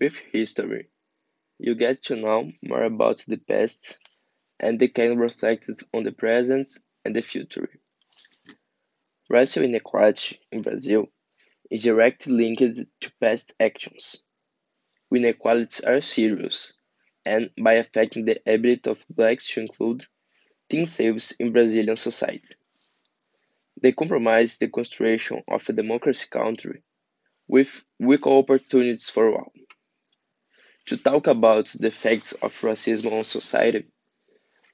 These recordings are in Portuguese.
With history, you get to know more about the past and they can reflect on the present and the future. Racial inequality in Brazil is directly linked to past actions. Inequalities are serious and by affecting the ability of blacks to include themselves in Brazilian society. They compromise the construction of a democracy country with equal opportunities for all. To talk about the effects of racism on society,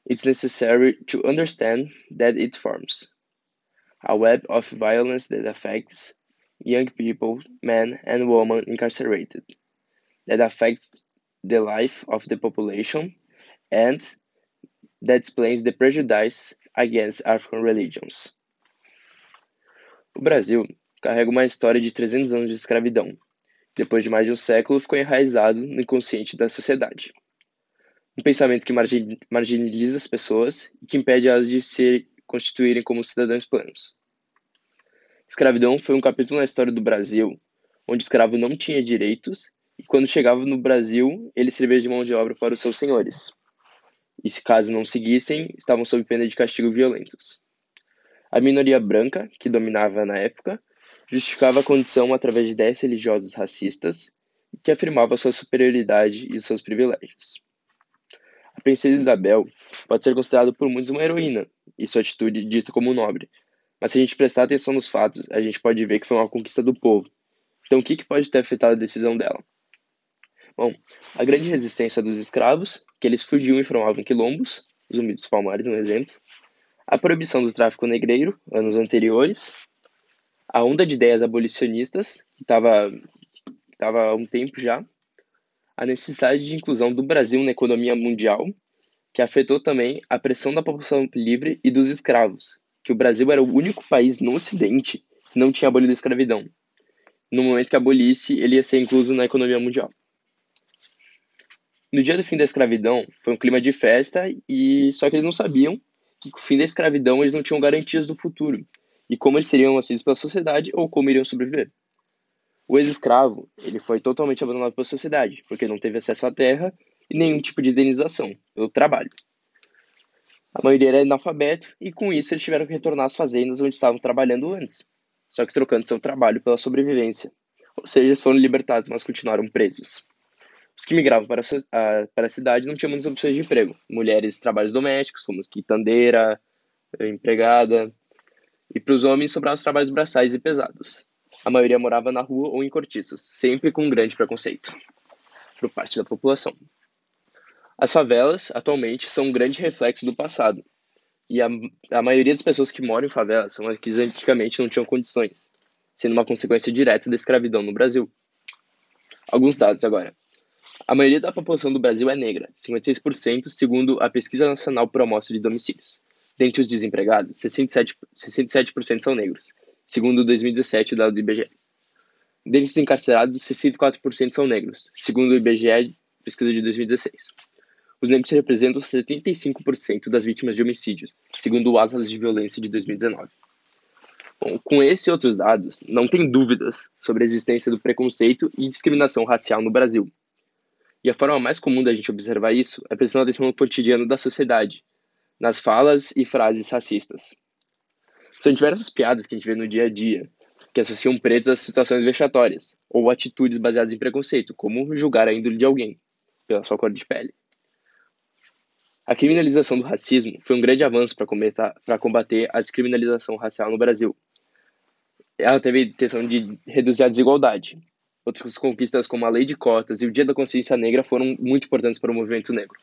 it's necessary to understand that it forms a web of violence that affects young people, men and women incarcerated, that affects the life of the population, and that explains the prejudice against African religions. O Brasil carrega uma história de 300 anos de escravidão. Depois de mais de um século, ficou enraizado no inconsciente da sociedade. Um pensamento que marginaliza as pessoas e que impede elas de se constituírem como cidadãos plenos. Escravidão foi um capítulo na história do Brasil onde o escravo não tinha direitos e quando chegava no Brasil, ele servia de mão de obra para os seus senhores. E se caso não seguissem, estavam sob pena de castigo violentos. A minoria branca, que dominava na época, justificava a condição através de ideias religiosas racistas que afirmava sua superioridade e seus privilégios. A princesa Isabel pode ser considerada por muitos uma heroína e sua atitude dita como nobre, mas se a gente prestar atenção nos fatos, a gente pode ver que foi uma conquista do povo. Então, o que, que pode ter afetado a decisão dela? Bom, a grande resistência dos escravos, que eles fugiam e formavam quilombos, Zumbi dos Palmares, um exemplo, a proibição do tráfico negreiro, anos anteriores, a onda de ideias abolicionistas, que estava há um tempo já, a necessidade de inclusão do Brasil na economia mundial, que afetou também a pressão da população livre e dos escravos, que o Brasil era o único país no Ocidente que não tinha abolido a escravidão. No momento que abolisse, ele ia ser incluso na economia mundial. No dia do fim da escravidão, foi um clima de festa e só que eles não sabiam que com o fim da escravidão eles não tinham garantias do futuro e como eles seriam aceitos pela sociedade ou como iriam sobreviver. O ex-escravo, ele foi totalmente abandonado pela sociedade, porque não teve acesso à terra e nenhum tipo de indenização pelo trabalho. A maioria era analfabeto e com isso eles tiveram que retornar às fazendas onde estavam trabalhando antes, só que trocando seu trabalho pela sobrevivência. Ou seja, eles foram libertados, mas continuaram presos. Os que migravam para a, para a cidade não tinham muitas opções de emprego. Mulheres, trabalhos domésticos, como quitandeira, empregada. E para os homens sobravam os trabalhos braçais e pesados. A maioria morava na rua ou em cortiços, sempre com um grande preconceito por parte da população. As favelas, atualmente, são um grande reflexo do passado. E a, a maioria das pessoas que moram em favelas são as que antigamente não tinham condições, sendo uma consequência direta da escravidão no Brasil. Alguns dados agora. A maioria da população do Brasil é negra, 56%, segundo a Pesquisa Nacional por Amostra de Domicílios. Dentre os desempregados, 67%, 67 são negros, segundo 2017 dado do IBGE. Dentre os encarcerados, 64% são negros, segundo o IBGE, pesquisa de 2016. Os negros representam 75% das vítimas de homicídios, segundo o Atlas de Violência de 2019. Bom, com esses e outros dados, não tem dúvidas sobre a existência do preconceito e discriminação racial no Brasil, e a forma mais comum da gente observar isso é prestando atenção no cotidiano da sociedade, nas falas e frases racistas. São diversas piadas que a gente vê no dia a dia, que associam pretos a situações vexatórias, ou atitudes baseadas em preconceito, como julgar a índole de alguém, pela sua cor de pele. A criminalização do racismo foi um grande avanço para combater a descriminalização racial no Brasil. Ela teve a intenção de reduzir a desigualdade, Outras conquistas como a Lei de Cotas e o Dia da Consciência Negra foram muito importantes para o movimento negro.